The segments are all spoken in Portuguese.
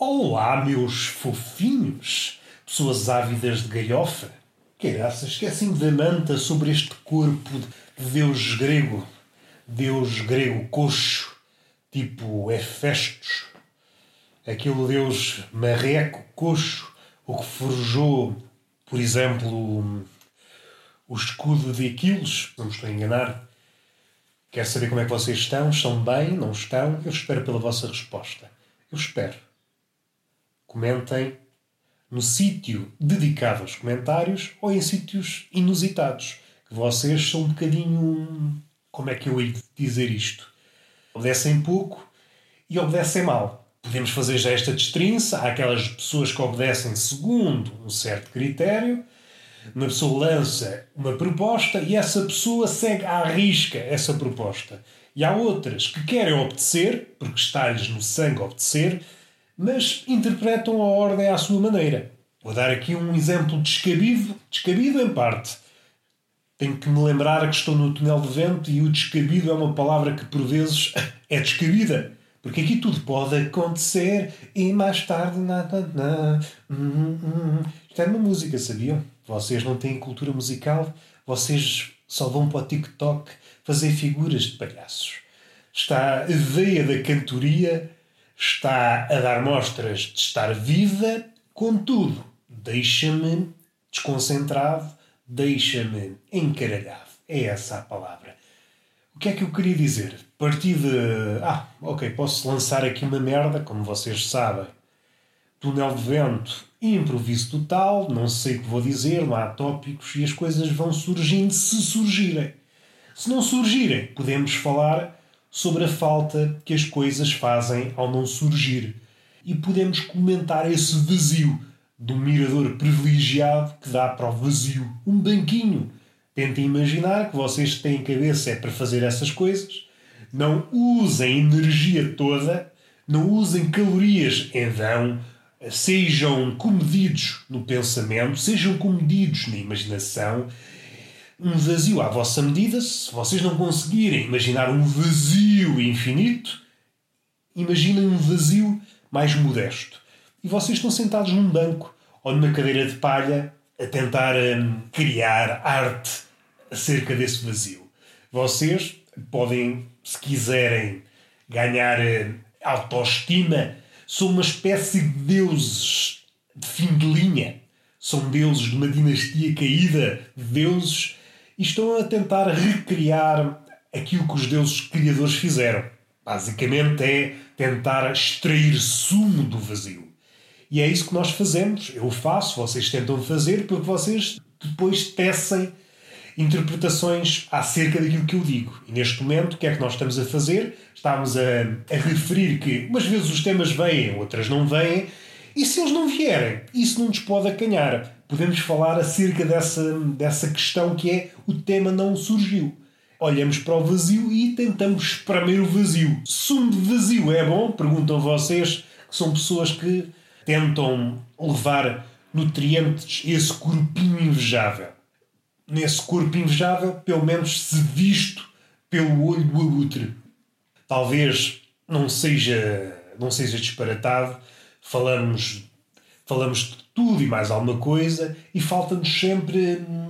Olá, meus fofinhos, pessoas ávidas de galhofa. Caraça, esquecem da manta sobre este corpo de deus grego, deus grego coxo, tipo Hefestos, aquele deus marreco coxo, o que forjou, por exemplo, o escudo de Aquiles, não me estou a enganar. Quer saber como é que vocês estão? Estão bem? Não estão? Eu espero pela vossa resposta. Eu espero comentem no sítio dedicado aos comentários ou em sítios inusitados. Que vocês são um bocadinho. Como é que eu hei de dizer isto? Obedecem pouco e obedecem mal. Podemos fazer já esta destrinça. Há aquelas pessoas que obedecem segundo um certo critério. Uma pessoa lança uma proposta e essa pessoa segue à risca essa proposta. E há outras que querem obedecer, porque está-lhes no sangue obedecer, mas interpretam a ordem à sua maneira. Vou dar aqui um exemplo descabido, descabido em parte. Tenho que me lembrar que estou no túnel de vento e o descabido é uma palavra que por vezes é descabida. Porque aqui tudo pode acontecer e mais tarde nada. nada. Hum, hum, hum. Isto é uma música, sabiam? Vocês não têm cultura musical, vocês só vão para o TikTok fazer figuras de palhaços. Está a veia da cantoria está a dar mostras de estar viva, contudo, deixa-me desconcentrado, deixa-me encaralhado. É essa a palavra. O que é que eu queria dizer? Partir de. Ah, ok, posso lançar aqui uma merda, como vocês sabem. Túnel de vento, improviso total, não sei o que vou dizer, não há tópicos e as coisas vão surgindo se surgirem. Se não surgirem, podemos falar sobre a falta que as coisas fazem ao não surgir. E podemos comentar esse vazio do mirador privilegiado que dá para o vazio um banquinho. Tentem imaginar que vocês têm cabeça é para fazer essas coisas. Não usem energia toda, não usem calorias em vão, sejam comedidos no pensamento, sejam comedidos na imaginação um vazio à vossa medida, se vocês não conseguirem imaginar um vazio infinito, imaginem um vazio mais modesto. E vocês estão sentados num banco ou numa cadeira de palha a tentar um, criar arte acerca desse vazio. Vocês podem, se quiserem, ganhar hum, autoestima, são uma espécie de deuses de fim de linha. São deuses de uma dinastia caída, deuses e estão a tentar recriar aquilo que os deuses criadores fizeram. Basicamente é tentar extrair sumo do vazio. E é isso que nós fazemos. Eu faço, vocês tentam fazer, porque vocês depois tecem interpretações acerca daquilo que eu digo. E neste momento, o que é que nós estamos a fazer? Estamos a, a referir que umas vezes os temas vêm, outras não vêm, e se eles não vierem, isso não nos pode acanhar podemos falar acerca dessa, dessa questão que é o tema não surgiu. Olhamos para o vazio e tentamos espremer o vazio. Sumo de vazio é bom? Perguntam vocês, que são pessoas que tentam levar nutrientes a esse corpinho invejável. Nesse corpo invejável, pelo menos se visto pelo olho do abutre. Talvez não seja, não seja disparatado, falamos, falamos tudo e mais alguma coisa e falta-nos sempre hum,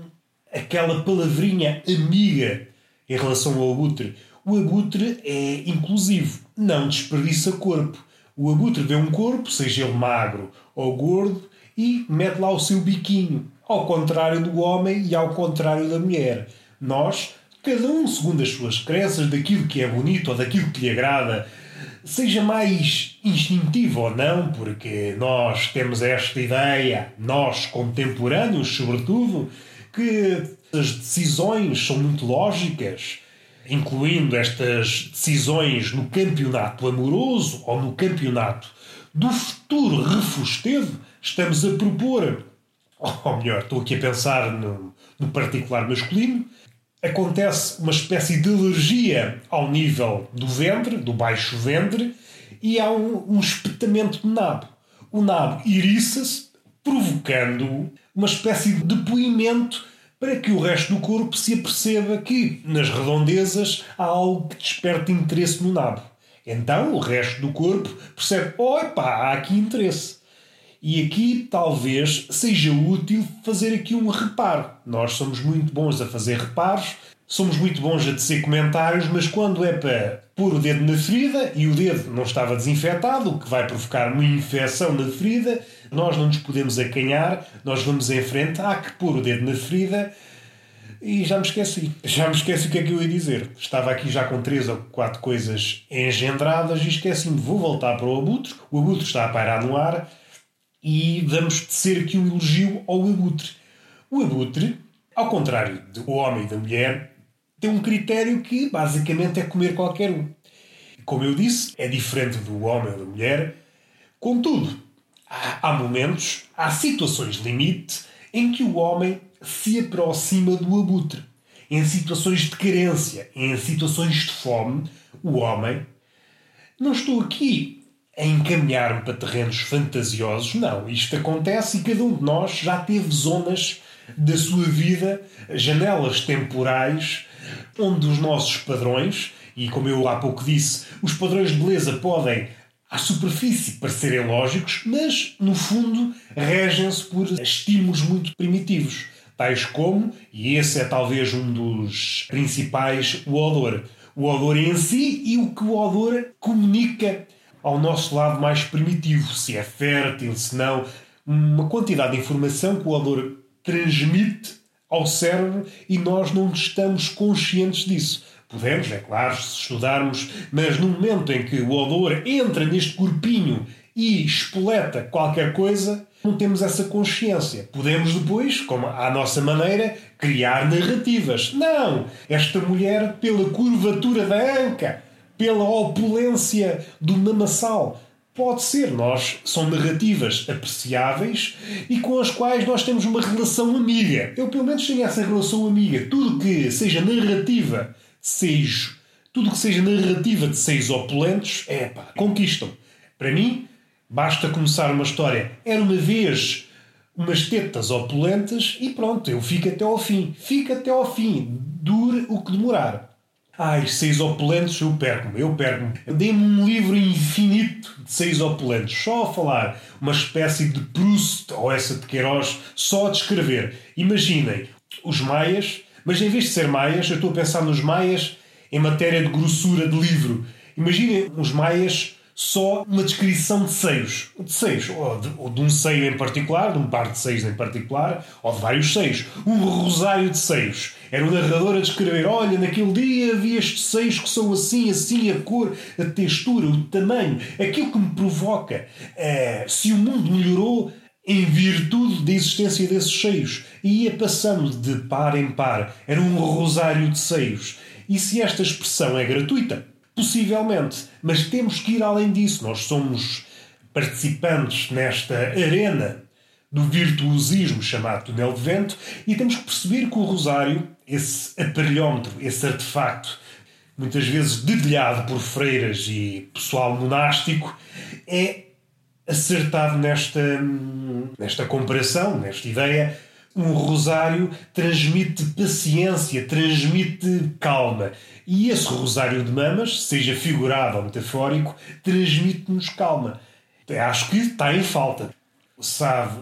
aquela palavrinha amiga em relação ao abutre. O abutre é inclusivo, não desperdiça corpo. O abutre vê um corpo, seja ele magro ou gordo, e mete lá o seu biquinho, ao contrário do homem e ao contrário da mulher. Nós, cada um segundo as suas crenças, daquilo que é bonito ou daquilo que lhe agrada, seja mais instintivo ou não, porque nós temos esta ideia, nós contemporâneos, sobretudo, que as decisões são muito lógicas, incluindo estas decisões no campeonato amoroso ou no campeonato do futuro refustedo, estamos a propor, ou melhor, estou aqui a pensar no, no particular masculino, acontece uma espécie de alergia ao nível do ventre, do baixo ventre, e há um, um espetamento do nabo. O nabo iriça-se, provocando uma espécie de depoimento para que o resto do corpo se aperceba que, nas redondezas, há algo que desperta interesse no nabo. Então o resto do corpo percebe: opa, há aqui interesse. E aqui talvez seja útil fazer aqui um reparo. Nós somos muito bons a fazer reparos, somos muito bons a tecer comentários, mas quando é para pôr o dedo na ferida e o dedo não estava desinfetado, o que vai provocar uma infecção na ferida, nós não nos podemos acanhar, nós vamos em frente, há que pôr o dedo na ferida e já me esqueci. Já me esqueci o que é que eu ia dizer. Estava aqui já com três ou quatro coisas engendradas e esqueci-me. Vou voltar para o abutre. O abutre está a pairar no ar e vamos tecer aqui um elogio ao abutre. O abutre, ao contrário do homem e da mulher, tem um critério que basicamente é comer qualquer um. Como eu disse, é diferente do homem ou da mulher. Contudo, há momentos, há situações limite em que o homem se aproxima do abutre. Em situações de carência, em situações de fome, o homem. Não estou aqui a encaminhar-me para terrenos fantasiosos, não. Isto acontece e cada um de nós já teve zonas da sua vida, janelas temporais, onde os nossos padrões, e como eu há pouco disse, os padrões de beleza podem à superfície parecerem lógicos, mas no fundo regem-se por estímulos muito primitivos tais como, e esse é talvez um dos principais, o odor. O odor em si e o que o odor comunica ao nosso lado mais primitivo, se é fértil, se não. Uma quantidade de informação que o odor transmite ao cérebro e nós não estamos conscientes disso. Podemos, é claro, se estudarmos, mas no momento em que o odor entra neste corpinho e espoleta qualquer coisa, não temos essa consciência. Podemos depois, como à nossa maneira, criar narrativas. Não! Esta mulher, pela curvatura da anca, pela opulência do namassal, pode ser. Nós são narrativas apreciáveis e com as quais nós temos uma relação amiga. Eu, pelo menos, tenho essa relação amiga. Tudo que seja narrativa de seios, tudo que seja narrativa de seios opulentos, é pá, conquistam. Para mim, Basta começar uma história. Era uma vez umas tetas opulentas e pronto, eu fico até ao fim. Fica até ao fim. Dure o que demorar. Ai, seis opulentos, eu perco-me, eu perco-me. Dê-me um livro infinito de seis opulentos, só a falar. Uma espécie de Proust ou essa de Queiroz, só a descrever. Imaginem, os maias, mas em vez de ser maias, eu estou a pensar nos maias em matéria de grossura de livro. Imaginem os maias só uma descrição de seios. De seios, ou de, ou de, um seio em particular, de um par de seios em particular, ou de vários seios. Um rosário de seios. Era o narrador a descrever: olha, naquele dia havia estes seios que são assim, assim, a cor, a textura, o tamanho. Aquilo que me provoca. É, se o mundo melhorou em virtude da existência desses seios. E ia passando de par em par. Era um rosário de seios. E se esta expressão é gratuita? Possivelmente, mas temos que ir além disso. Nós somos participantes nesta arena do virtuosismo chamado túnel de vento e temos que perceber que o rosário, esse aparelhómetro, esse artefacto, muitas vezes dedilhado por freiras e pessoal monástico, é acertado nesta, nesta comparação, nesta ideia um rosário transmite paciência, transmite calma. E esse rosário de mamas, seja figurado ou metafórico, transmite-nos calma. Acho que está em falta. O Sade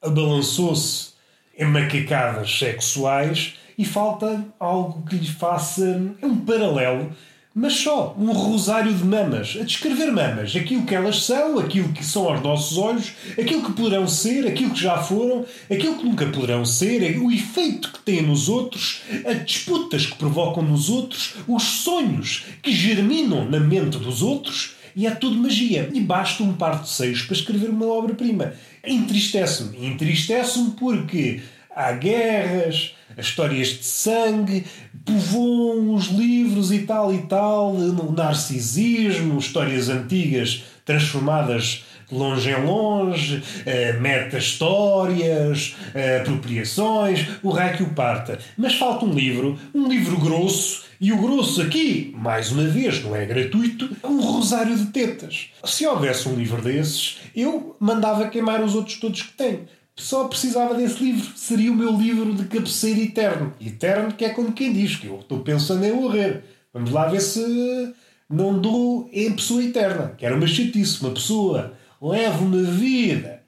abalançou-se em macacadas sexuais e falta algo que lhe faça é um paralelo mas só um rosário de mamas, a descrever mamas, aquilo que elas são, aquilo que são aos nossos olhos, aquilo que poderão ser, aquilo que já foram, aquilo que nunca poderão ser, o efeito que têm nos outros, as disputas que provocam nos outros, os sonhos que germinam na mente dos outros, e é tudo magia. E basta um par de seios para escrever uma obra-prima. Entristece-me. Entristece-me porque há guerras, histórias de sangue, povoam os livros e tal e tal, narcisismo, histórias antigas transformadas de longe em longe, uh, meta-histórias, uh, apropriações, o raio que o parta. Mas falta um livro, um livro grosso, e o grosso aqui, mais uma vez, não é gratuito, é um rosário de tetas. Se houvesse um livro desses, eu mandava queimar os outros todos que tenho só precisava desse livro. Seria o meu livro de cabeceira eterno. Eterno, que é como quem diz, que eu estou pensando em morrer. Vamos lá ver se não dou em pessoa eterna, que era uma chatice. Uma pessoa leva uma vida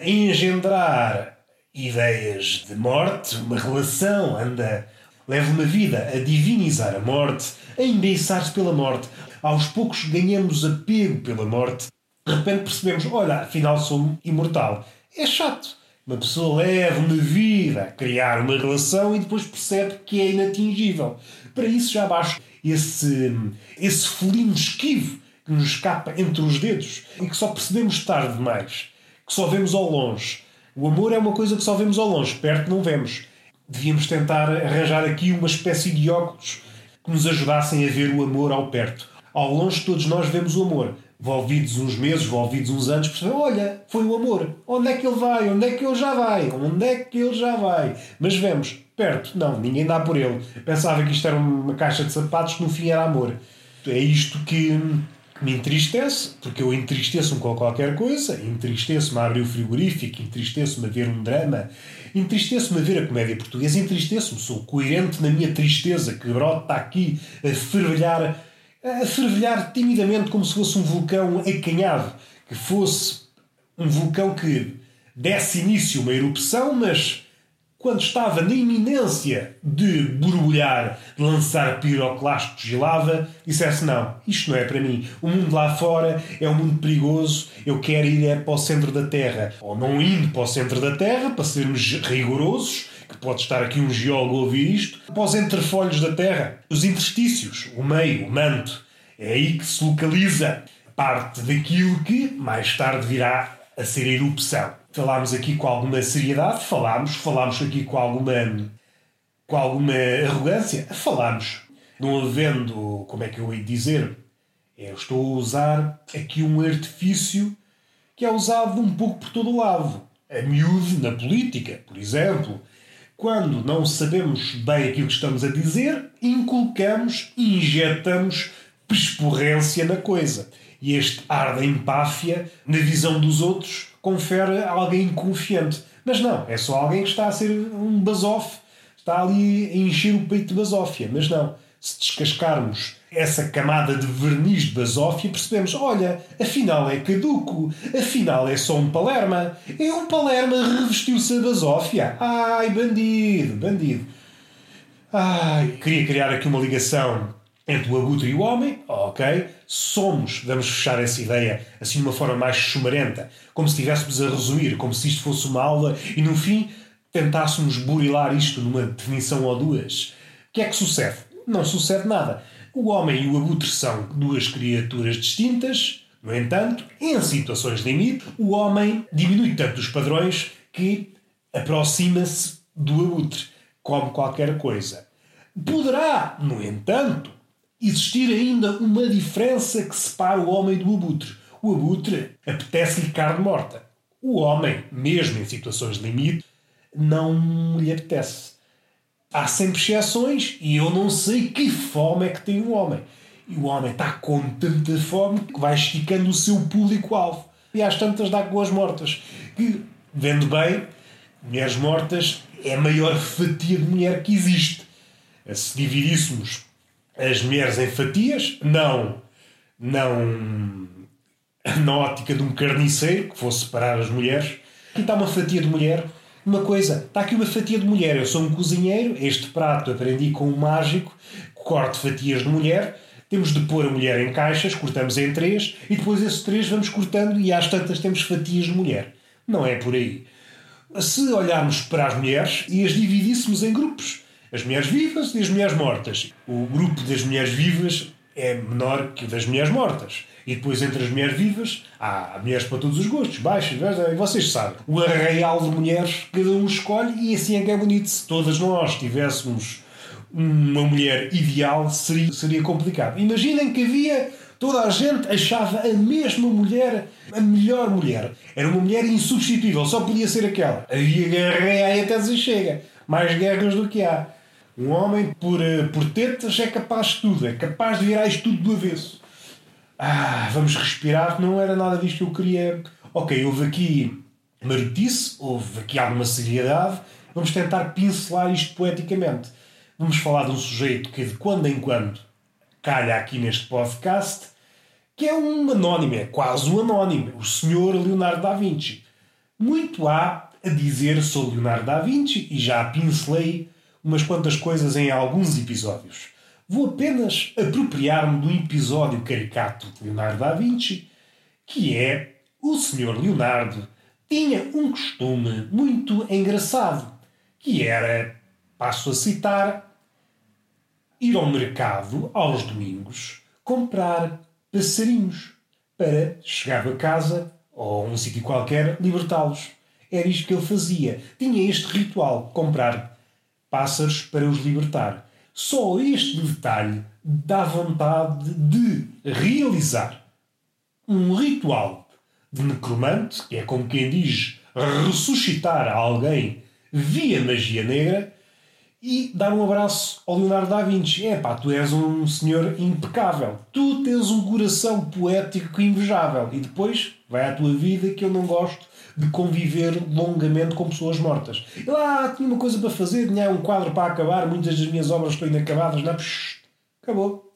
a engendrar ideias de morte, uma relação, anda, leva uma vida a divinizar a morte, a embeiçar-se pela morte. Aos poucos ganhamos apego pela morte. De repente percebemos, olha, afinal sou imortal. É chato. Uma pessoa leva uma vida a criar uma relação e depois percebe que é inatingível. Para isso já basta esse, esse felino esquivo que nos escapa entre os dedos e que só percebemos tarde demais, que só vemos ao longe. O amor é uma coisa que só vemos ao longe, perto não vemos. Devíamos tentar arranjar aqui uma espécie de óculos que nos ajudassem a ver o amor ao perto. Ao longe todos nós vemos o amor, envolvidos uns meses, envolvidos uns anos, percebem, olha, foi o amor. Onde é que ele vai? Onde é que ele já vai? Onde é que ele já vai? Mas vemos, perto, não, ninguém dá por ele. Pensava que isto era uma caixa de sapatos que no fim era amor. É isto que me entristece, porque eu entristeço-me com qualquer coisa, entristeço-me a abrir o frigorífico, entristeço-me a ver um drama, entristeço-me a ver a comédia portuguesa, entristeço-me, sou coerente na minha tristeza que brota aqui a fervilhar a fervilhar timidamente como se fosse um vulcão acanhado, que fosse um vulcão que desse início uma erupção, mas quando estava na iminência de borbulhar, de lançar piroclastos de lava, dissesse: Não, isto não é para mim. O mundo lá fora é um mundo perigoso, eu quero ir é para o centro da Terra. Ou não indo para o centro da Terra, para sermos rigorosos, que pode estar aqui um geólogo a ouvir isto, para os entrefolhos da Terra, os interstícios, o meio, o manto. É aí que se localiza parte daquilo que mais tarde virá a ser a erupção. Falámos aqui com alguma seriedade, falámos, falámos aqui com alguma, com alguma arrogância, falámos. Não havendo, como é que eu hei de dizer, eu estou a usar aqui um artifício que é usado um pouco por todo o lado. A miúde na política, por exemplo quando não sabemos bem aquilo que estamos a dizer, inculcamos injetamos pesporrência na coisa. E este ar da empáfia, na visão dos outros, confere a alguém confiante. Mas não, é só alguém que está a ser um basofe, está ali a encher o peito de basófia. Mas não, se descascarmos essa camada de verniz de basófia, percebemos: olha, afinal é caduco, afinal é só um palerma. É um palerma revestiu-se a basófia. Ai, bandido, bandido. Ai, queria criar aqui uma ligação entre o abutre e o homem, ok, somos, vamos fechar essa ideia assim de uma forma mais chumarenta, como se estivéssemos a resumir, como se isto fosse uma aula e no fim tentássemos burilar isto numa definição ou duas. O que é que sucede? Não sucede nada. O homem e o abutre são duas criaturas distintas, no entanto, em situações de limite, o homem diminui tanto os padrões que aproxima-se do abutre, como qualquer coisa. Poderá, no entanto, existir ainda uma diferença que separa o homem do abutre. O abutre apetece-lhe carne morta. O homem, mesmo em situações de limite, não lhe apetece. Há sempre exceções e eu não sei que fome é que tem o homem. E o homem está com tanta fome que vai esticando o seu público-alvo. E às tantas dá com as mortas. Que, vendo bem, mulheres mortas é a maior fatia de mulher que existe. Se dividíssemos as mulheres em fatias, não, não na ótica de um carniceiro que fosse separar as mulheres. Aqui está uma fatia de mulher. Uma coisa, está aqui uma fatia de mulher. Eu sou um cozinheiro, este prato aprendi com um mágico, corto fatias de mulher. Temos de pôr a mulher em caixas, cortamos em três e depois esses três vamos cortando e às tantas temos fatias de mulher. Não é por aí. Se olharmos para as mulheres e as dividíssemos em grupos, as mulheres vivas e as mulheres mortas. O grupo das mulheres vivas é menor que o das mulheres mortas. E depois, entre as mulheres vivas, há mulheres para todos os gostos, baixas, e vocês sabem. O arraial de mulheres, cada um escolhe, e assim é que é bonito. Se todas nós tivéssemos uma mulher ideal, seria, seria complicado. Imaginem que havia. Toda a gente achava a mesma mulher a melhor mulher. Era uma mulher insubstituível, só podia ser aquela. Havia guerra e até se chega. Mais guerras do que há. Um homem, por, eh, por tetas, é capaz de tudo. É capaz de virar isto tudo do avesso. Ah, vamos respirar. Não era nada disto que eu queria. Ok, houve aqui marotice, houve aqui alguma seriedade. Vamos tentar pincelar isto poeticamente. Vamos falar de um sujeito que, de quando em quando, calha aqui neste podcast, que é um anónimo, é quase um anónimo, o Sr. Leonardo da Vinci. Muito há a dizer sobre Leonardo da Vinci e já pincelei umas quantas coisas em alguns episódios. Vou apenas apropriar-me do episódio caricato de Leonardo da Vinci, que é o Sr. Leonardo tinha um costume muito engraçado, que era, passo a citar, ir ao mercado aos domingos comprar passarinhos para chegar a casa ou a um sítio qualquer libertá-los. Era isto que ele fazia. Tinha este ritual: comprar pássaros para os libertar. Só este detalhe dá vontade de realizar um ritual de necromante, que é como quem diz ressuscitar alguém via magia negra, e dar um abraço ao Leonardo da Vinci. É pá, tu és um senhor impecável. Tu tens um coração poético invejável. E depois vai à tua vida que eu não gosto de conviver longamente com pessoas mortas. E lá tinha uma coisa para fazer, tinha um quadro para acabar, muitas das minhas obras estão inacabadas. Não, psh, acabou.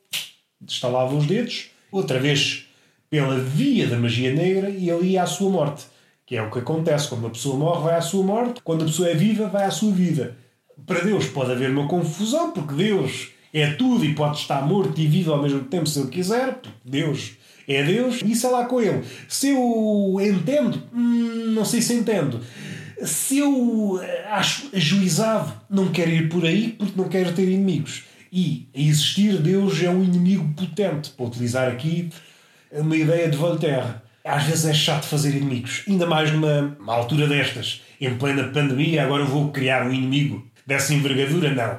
Estalava os dedos, outra vez pela via da magia negra e ele ia à sua morte. Que é o que acontece. Quando uma pessoa morre, vai à sua morte. Quando a pessoa é viva, vai à sua vida para Deus pode haver uma confusão, porque Deus é tudo e pode estar morto e vivo ao mesmo tempo se ele quiser, porque Deus é Deus, isso é lá com ele. Se eu entendo, hum, não sei se entendo. Se eu acho ajuizado, não quero ir por aí porque não quero ter inimigos. E a existir, Deus é um inimigo potente, para utilizar aqui uma ideia de Voltaire. Às vezes é chato fazer inimigos, ainda mais numa altura destas, em plena pandemia. Agora eu vou criar um inimigo dessa envergadura, não.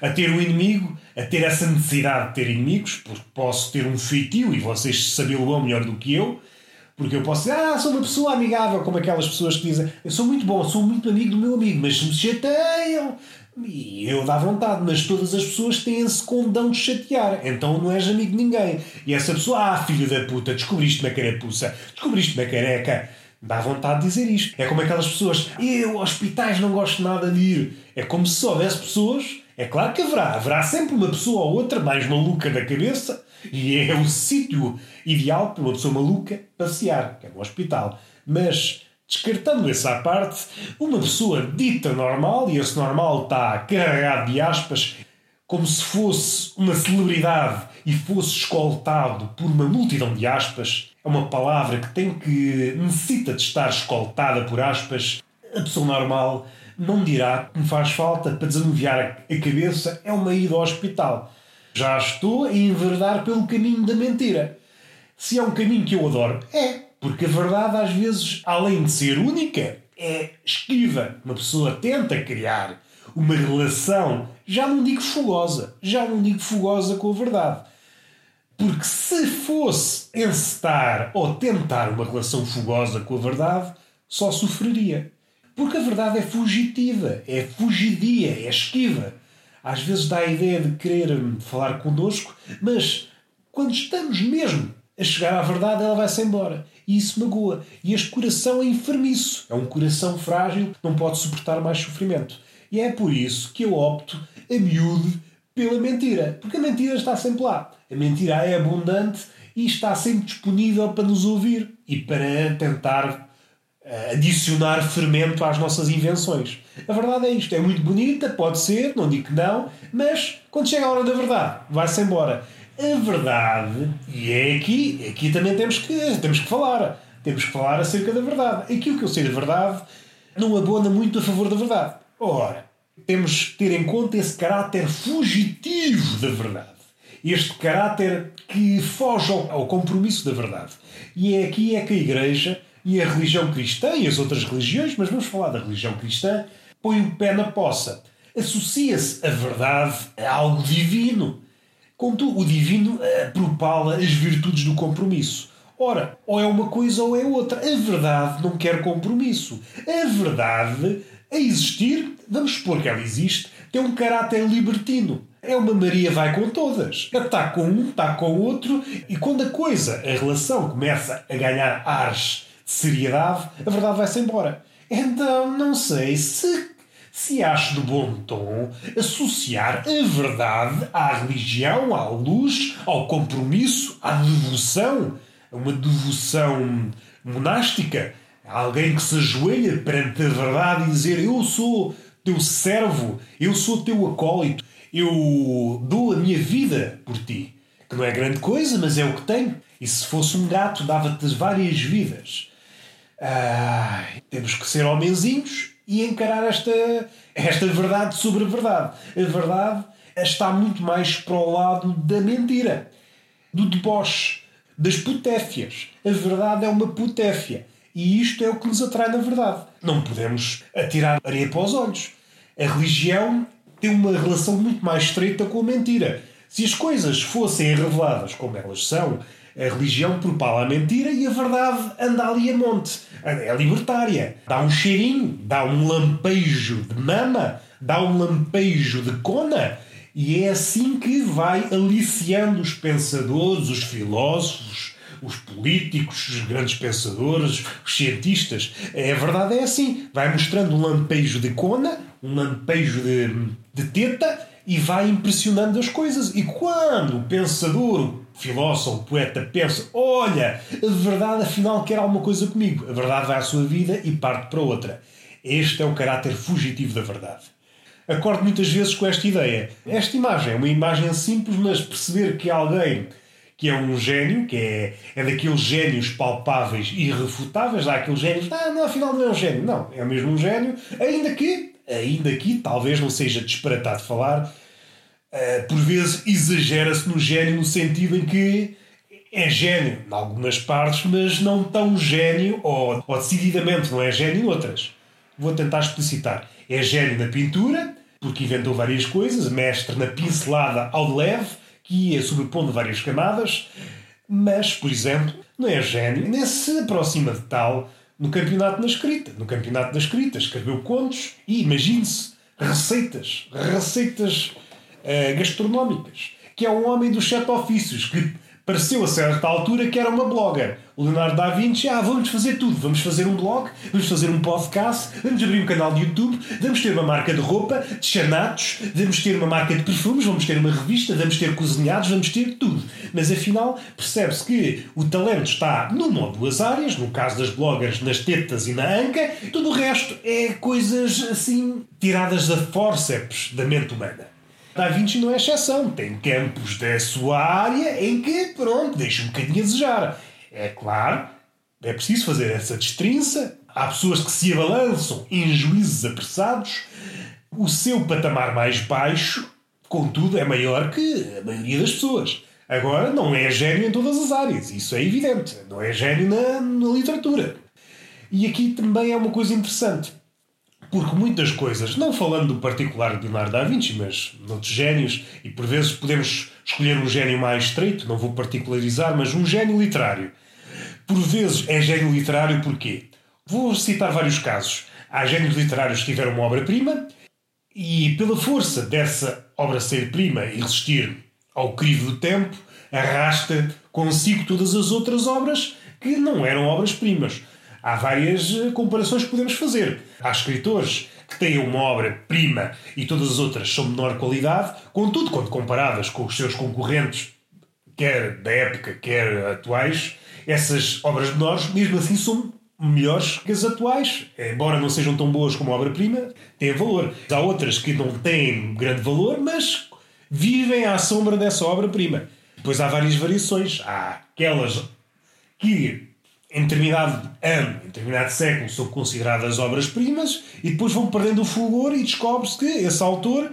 A ter um inimigo, a ter essa necessidade de ter inimigos, porque posso ter um feitio e vocês sabê-lo melhor do que eu, porque eu posso dizer, ah, sou uma pessoa amigável, como aquelas pessoas que dizem, eu sou muito bom, sou muito amigo do meu amigo, mas me chateiam. E eu dá vontade, mas todas as pessoas têm esse condão de chatear, então não és amigo de ninguém. E essa pessoa, ah, filho da puta, descobriste-me a carapuça, descobriste-me a careca. Dá vontade de dizer isto. É como aquelas pessoas, eu, hospitais, não gosto nada de ir. É como se houvesse pessoas. É claro que haverá. Haverá sempre uma pessoa ou outra mais maluca da cabeça e é o sítio ideal para uma pessoa maluca passear, que é no hospital. Mas, descartando essa parte, uma pessoa dita normal, e esse normal está carregado de aspas, como se fosse uma celebridade e fosse escoltado por uma multidão de aspas, é uma palavra que tem que necessita de estar escoltada por aspas. A pessoa normal não dirá que me faz falta para desanuviar a cabeça é uma ida ao hospital. Já estou a enverdar pelo caminho da mentira. Se é um caminho que eu adoro, é, porque a verdade às vezes, além de ser única, é esquiva. Uma pessoa tenta criar uma relação, já não digo fogosa, já não digo fogosa com a verdade. Porque se fosse encetar ou tentar uma relação fogosa com a verdade, só sofreria. Porque a verdade é fugitiva, é fugidia, é esquiva. Às vezes dá a ideia de querer falar connosco, mas quando estamos mesmo a chegar à verdade, ela vai-se embora. E isso magoa. E este coração é enfermiço. É um coração frágil, não pode suportar mais sofrimento. E é por isso que eu opto a miúde pela mentira. Porque a mentira está sempre lá. A mentira é abundante e está sempre disponível para nos ouvir e para tentar adicionar fermento às nossas invenções. A verdade é isto. É muito bonita, pode ser, não digo que não, mas quando chega a hora da verdade, vai-se embora. A verdade, e é aqui, aqui também temos que, temos que falar. Temos que falar acerca da verdade. Aquilo que eu sei da verdade não abona muito a favor da verdade. Ora, temos que ter em conta esse caráter fugitivo da verdade. Este caráter que foge ao, compromisso da verdade. E é aqui é que a Igreja e a religião cristã e as outras religiões, mas vamos falar da religião cristã, põe o pé na poça. Associa-se a verdade a algo divino. Contudo, o divino eh, propala as virtudes do compromisso. Ora, ou é uma coisa ou é outra. A verdade não quer compromisso. A verdade a existir, vamos supor que ela existe, tem um caráter libertino. É uma Maria vai com todas. Está com um, está com outro, e quando a coisa, a relação, começa a ganhar ares seriedade, a verdade vai-se embora. Então, não sei se, se acho de bom tom associar a verdade à religião, à luz, ao compromisso, à devoção, a uma devoção monástica, alguém que se ajoelha perante a verdade e dizer eu sou teu servo, eu sou teu acólito, eu dou a minha vida por ti. Que não é grande coisa, mas é o que tenho. E se fosse um gato, dava-te várias vidas. Ah, temos que ser homenzinhos e encarar esta, esta verdade sobre a verdade. A verdade está muito mais para o lado da mentira, do deboche, das putéfias. A verdade é uma putéfia. E isto é o que nos atrai na verdade. Não podemos atirar areia para os olhos. A religião tem uma relação muito mais estreita com a mentira. Se as coisas fossem reveladas como elas são, a religião propala a mentira e a verdade anda ali a monte. É libertária. Dá um cheirinho, dá um lampejo de mama, dá um lampejo de cona. E é assim que vai aliciando os pensadores, os filósofos, os políticos, os grandes pensadores, os cientistas. A verdade é assim. Vai mostrando um lampejo de cona, um lampejo de, de teta e vai impressionando as coisas. E quando o pensador, filósofo, poeta pensa: olha, a verdade afinal quer alguma coisa comigo, a verdade vai à sua vida e parte para outra. Este é o caráter fugitivo da verdade. Acordo muitas vezes com esta ideia. Esta imagem é uma imagem simples, mas perceber que alguém que é um gênio, que é, é daqueles gênios palpáveis e irrefutáveis. Há aqueles gênios, ah, não, afinal não é um gênio. Não, é mesmo um gênio, ainda que, ainda que, talvez não seja disparatado falar, por vezes exagera-se no gênio no sentido em que é gênio em algumas partes, mas não tão gênio, ou, ou decididamente não é gênio em outras. Vou tentar explicitar. É gênio na pintura, porque inventou várias coisas, mestre na pincelada ao leve, que ia sobrepondo várias camadas, mas, por exemplo, não é gênio, nem se aproxima de tal no campeonato na escrita. No campeonato da escrita escreveu contos e, imagine-se, receitas, receitas uh, gastronómicas, que é um homem dos sete ofícios, que pareceu a certa altura que era uma blogger. O Leonardo da Vinci, ah, vamos fazer tudo. Vamos fazer um blog, vamos fazer um podcast, vamos abrir um canal de YouTube, vamos ter uma marca de roupa, de chanatos, vamos ter uma marca de perfumes, vamos ter uma revista, vamos ter cozinhados, vamos ter tudo. Mas afinal, percebe-se que o talento está numa ou duas áreas, no caso das bloggers, nas tetas e na anca, tudo o resto é coisas assim tiradas da forceps da mente humana. Da Vinci não é exceção. Tem campos da sua área em que, pronto, deixa um bocadinho a desejar. É claro, é preciso fazer essa destrinça. Há pessoas que se abalançam em juízes apressados. O seu patamar mais baixo, contudo, é maior que a maioria das pessoas. Agora, não é gênio em todas as áreas, isso é evidente. Não é gênio na, na literatura. E aqui também é uma coisa interessante. Porque muitas coisas, não falando do particular de Leonardo da Vinci, mas noutros génios, e por vezes podemos escolher um gênio mais estreito, não vou particularizar, mas um gênio literário. Por vezes é gênio literário porquê? Vou citar vários casos. Há gênios literários que tiveram uma obra-prima e, pela força dessa obra ser prima e resistir ao crivo do tempo, arrasta consigo todas as outras obras que não eram obras-primas. Há várias eh, comparações que podemos fazer. Há escritores que têm uma obra-prima e todas as outras são de menor qualidade, contudo, quando comparadas com os seus concorrentes, quer da época, quer atuais, essas obras menores, mesmo assim, são melhores que as atuais. Embora não sejam tão boas como a obra-prima, têm valor. Há outras que não têm grande valor, mas vivem à sombra dessa obra-prima. Depois há várias variações. Há aquelas que em determinado ano, em determinado século, são consideradas obras-primas e depois vão perdendo o fulgor e descobre-se que esse autor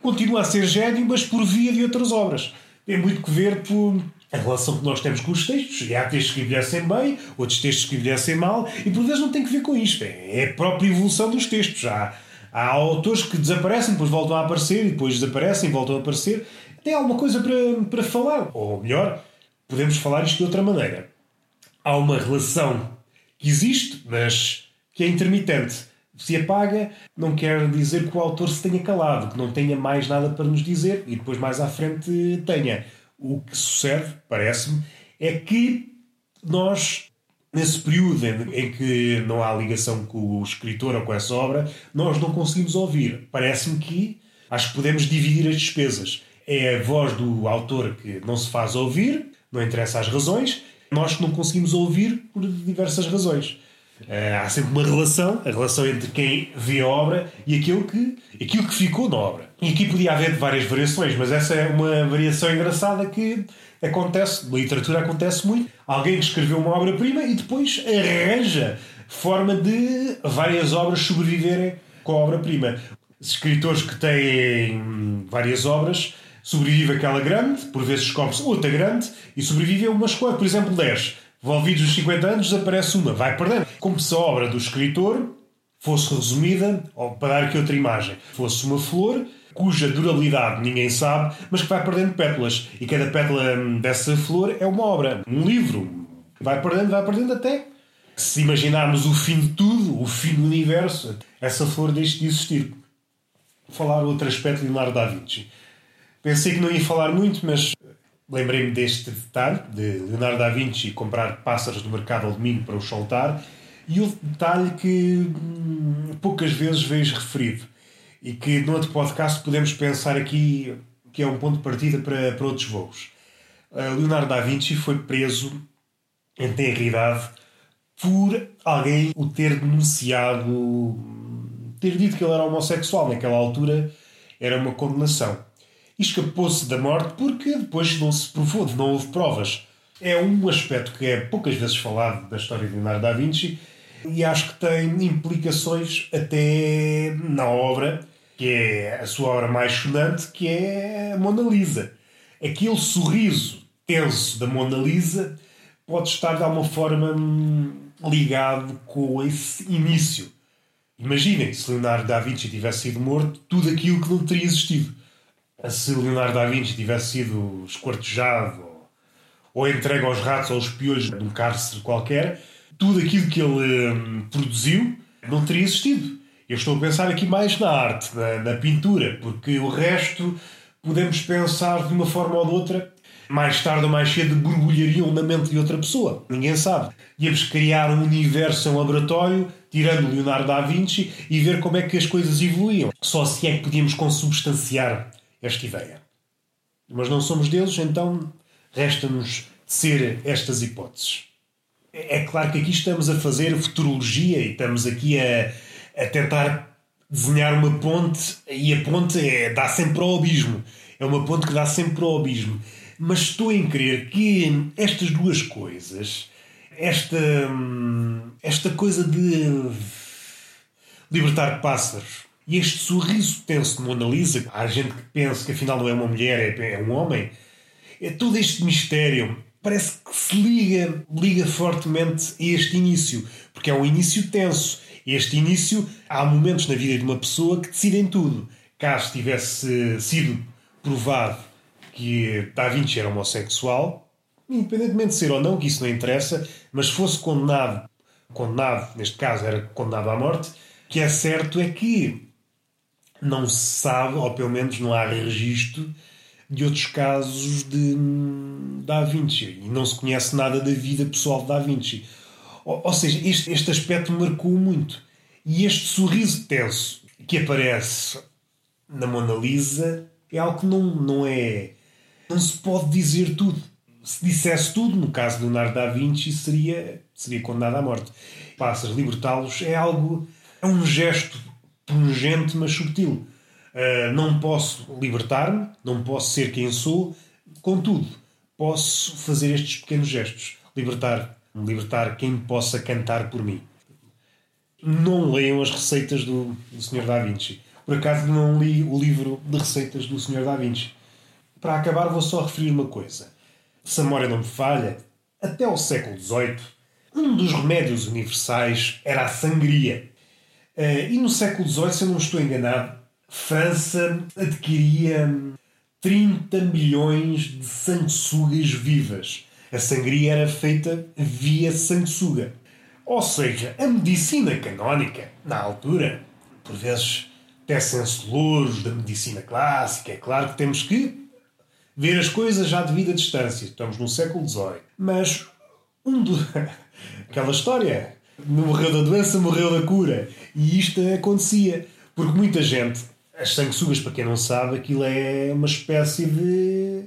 continua a ser gênio, mas por via de outras obras. Tem muito que ver por a relação que nós temos com os textos. E há textos que envelhecem bem, outros textos que envelhecem mal, e por vezes não tem que ver com isto. É a própria evolução dos textos. Há, há autores que desaparecem, depois voltam a aparecer, e depois desaparecem voltam a aparecer. Tem alguma coisa para, para falar. Ou melhor, podemos falar isto de outra maneira há uma relação que existe, mas que é intermitente. Se apaga, não quer dizer que o autor se tenha calado, que não tenha mais nada para nos dizer e depois mais à frente tenha. O que sucede, parece-me, é que nós nesse período em que não há ligação com o escritor ou com essa obra, nós não conseguimos ouvir. Parece-me que acho que podemos dividir as despesas. É a voz do autor que não se faz ouvir, não interessa as razões, nós que não conseguimos ouvir por diversas razões. Uh, há sempre uma relação, a relação entre quem vê a obra e aquilo que, aquilo que ficou na obra. E aqui podia haver várias variações, mas essa é uma variação engraçada que acontece, na literatura acontece muito. Alguém que escreveu uma obra-prima e depois arranja forma de várias obras sobreviverem com a obra-prima. Escritores que têm várias obras sobrevive aquela grande, por vezes descobre-se outra grande e sobrevive uma escolha, por exemplo, 10. Envolvidos os 50 anos, desaparece uma, vai perdendo. Como se a obra do escritor fosse resumida, ou para dar aqui outra imagem, fosse uma flor cuja durabilidade ninguém sabe, mas que vai perdendo pétalas. E cada pétala dessa flor é uma obra, um livro. Vai perdendo, vai perdendo até se imaginarmos o fim de tudo, o fim do universo, essa flor deixe de existir. Vou falar outro aspecto de Leonardo da Vinci. Pensei que não ia falar muito, mas lembrei-me deste detalhe de Leonardo da Vinci comprar pássaros do mercado ao domingo para os soltar e o detalhe que hum, poucas vezes vejo referido e que no outro podcast podemos pensar aqui que é um ponto de partida para, para outros voos. Uh, Leonardo da Vinci foi preso em tenra idade por alguém o ter denunciado, ter dito que ele era homossexual. Naquela altura era uma condenação escapou-se da morte porque depois não se provou, não houve provas. É um aspecto que é poucas vezes falado da história de Leonardo da Vinci e acho que tem implicações até na obra, que é a sua obra mais sonante, que é a Mona Lisa. Aquele sorriso tenso da Mona Lisa pode estar de alguma forma ligado com esse início. Imaginem se Leonardo da Vinci tivesse sido morto, tudo aquilo que não teria existido se Leonardo da Vinci tivesse sido esquartejado ou, ou entregue aos ratos ou aos piolhos de um cárcere qualquer, tudo aquilo que ele hum, produziu não teria existido. Eu estou a pensar aqui mais na arte, na, na, pintura, porque o resto podemos pensar de uma forma ou de outra. Mais tarde ou mais cedo borbulhariam na mente de outra pessoa. Ninguém sabe. Íamos criar um universo em laboratório, tirando Leonardo da Vinci, e ver como é que as coisas evoluíam. Só se é que podíamos consubstanciar esta ideia. Mas não somos deuses, então resta-nos ser estas hipóteses. É claro que aqui estamos a fazer futurologia e estamos aqui a, a tentar desenhar uma ponte e a ponte é, dá sempre ao abismo. É uma ponte que dá sempre ao abismo. Mas estou em crer que estas duas coisas, esta, esta coisa de libertar pássaros e este sorriso tenso de Mona Lisa, há gente que pensa que afinal não é uma mulher, é, é um homem. É todo este mistério parece que se liga, liga fortemente a este início, porque é um início tenso. Este início, há momentos na vida de uma pessoa que decidem tudo. Caso tivesse sido provado que Da Vinci era homossexual, independentemente de ser ou não, que isso não interessa, mas fosse condenado, condenado, neste caso era condenado à morte, o que é certo é que não se sabe, ou pelo menos não há registro, de outros casos de hum, Da Vinci. E não se conhece nada da vida pessoal de Da Vinci. Ou, ou seja, este, este aspecto marcou muito. E este sorriso tenso que aparece na Mona Lisa é algo que não, não é. Não se pode dizer tudo. Se dissesse tudo, no caso de Leonardo da Vinci, seria, seria condenado à morte. Passas, libertá-los é algo. É um gesto pungente, mas subtil. Uh, não posso libertar-me, não posso ser quem sou, contudo, posso fazer estes pequenos gestos. Libertar, libertar quem possa cantar por mim. Não leiam as receitas do, do Sr. Da Vinci. Por acaso não li o livro de receitas do Sr. Da Vinci. Para acabar, vou só referir uma coisa. Se a memória não me falha, até ao século XVIII, um dos remédios universais era a sangria. Uh, e no século XVIII, se eu não estou enganado, França adquiria 30 milhões de sanguessugas vivas. A sangria era feita via sanguessuga. Ou seja, a medicina canónica, na altura, por vezes tecem-se louros da medicina clássica. É claro que temos que ver as coisas já devido à distância. Estamos no século XVIII. Mas Um do... Aquela história. Não morreu da doença, morreu da cura. E isto acontecia. Porque muita gente, as sanguessugas, para quem não sabe, aquilo é uma espécie de.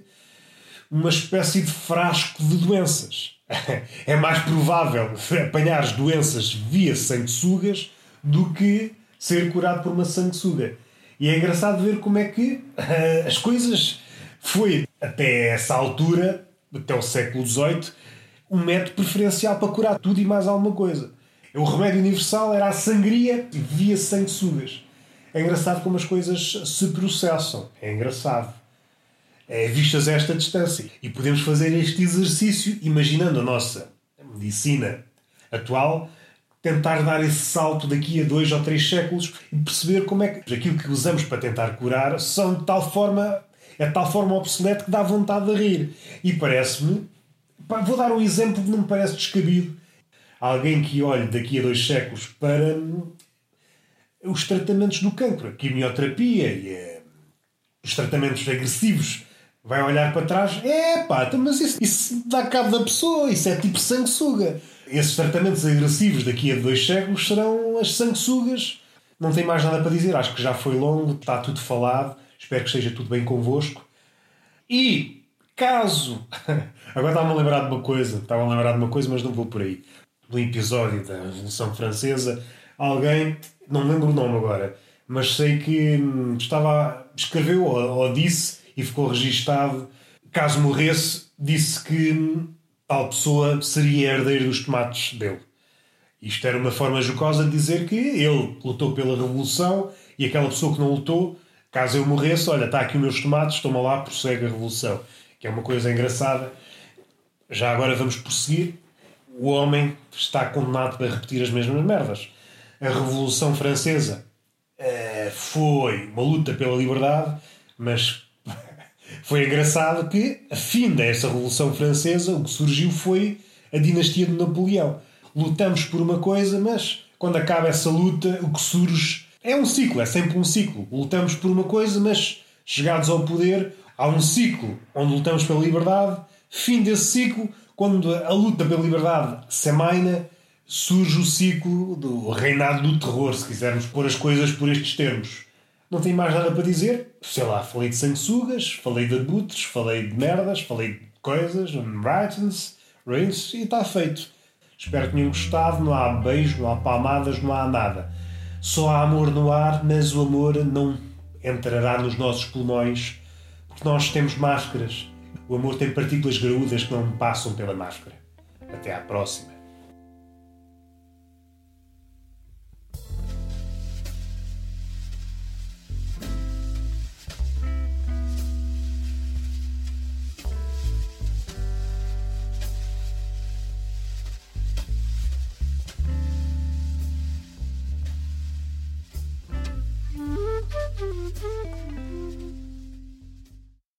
uma espécie de frasco de doenças. É mais provável apanhar doenças via sanguessugas do que ser curado por uma sanguessuga. E é engraçado ver como é que as coisas foi até essa altura, até o século XVIII, um método preferencial para curar tudo e mais alguma coisa. O remédio universal era a sangria via sanguessugas. É engraçado como as coisas se processam. É engraçado. É vistas esta distância. E podemos fazer este exercício imaginando a nossa medicina atual tentar dar esse salto daqui a dois ou três séculos e perceber como é que aquilo que usamos para tentar curar são de tal forma é de tal forma obsoleto que dá vontade de rir. E parece-me, vou dar um exemplo que não me parece descabido. Alguém que olhe daqui a dois séculos para hum, os tratamentos do cancro, a quimioterapia e eh, os tratamentos agressivos, vai olhar para trás, é pá, então, mas isso, isso dá cabo da pessoa, isso é tipo sanguessuga. Esses tratamentos agressivos daqui a dois séculos serão as sanguessugas. Não tem mais nada para dizer, acho que já foi longo, está tudo falado, espero que esteja tudo bem convosco. E caso. Agora estava-me a lembrar de uma coisa, estava a lembrar de uma coisa, mas não vou por aí. No episódio da Revolução Francesa, alguém, não me lembro o nome agora, mas sei que hum, estava, escreveu ou, ou disse e ficou registado, caso morresse, disse que hum, tal pessoa seria herdeiro dos tomates dele. Isto era uma forma jocosa de dizer que ele lutou pela revolução e aquela pessoa que não lutou, caso eu morresse, olha, está aqui os meus tomates, toma lá, prossegue a revolução. Que é uma coisa engraçada. Já agora vamos prosseguir. O homem está condenado para repetir as mesmas merdas. A Revolução Francesa uh, foi uma luta pela liberdade, mas foi engraçado que, a fim dessa Revolução Francesa, o que surgiu foi a dinastia de Napoleão. Lutamos por uma coisa, mas quando acaba essa luta, o que surge é um ciclo, é sempre um ciclo. Lutamos por uma coisa, mas chegados ao poder, há um ciclo onde lutamos pela liberdade. Fim desse ciclo, quando a luta pela liberdade se amaina, surge o ciclo do reinado do terror, se quisermos pôr as coisas por estes termos. Não tenho mais nada para dizer. Sei lá, falei de sanguessugas, falei de abutres, falei de merdas, falei de coisas, writings, rings e está feito. Espero que tenham gostado. Não há beijo, não há palmadas, não há nada. Só há amor no ar, mas o amor não entrará nos nossos pulmões porque nós temos máscaras. O amor tem partículas graúdas que não passam pela máscara. Até à próxima.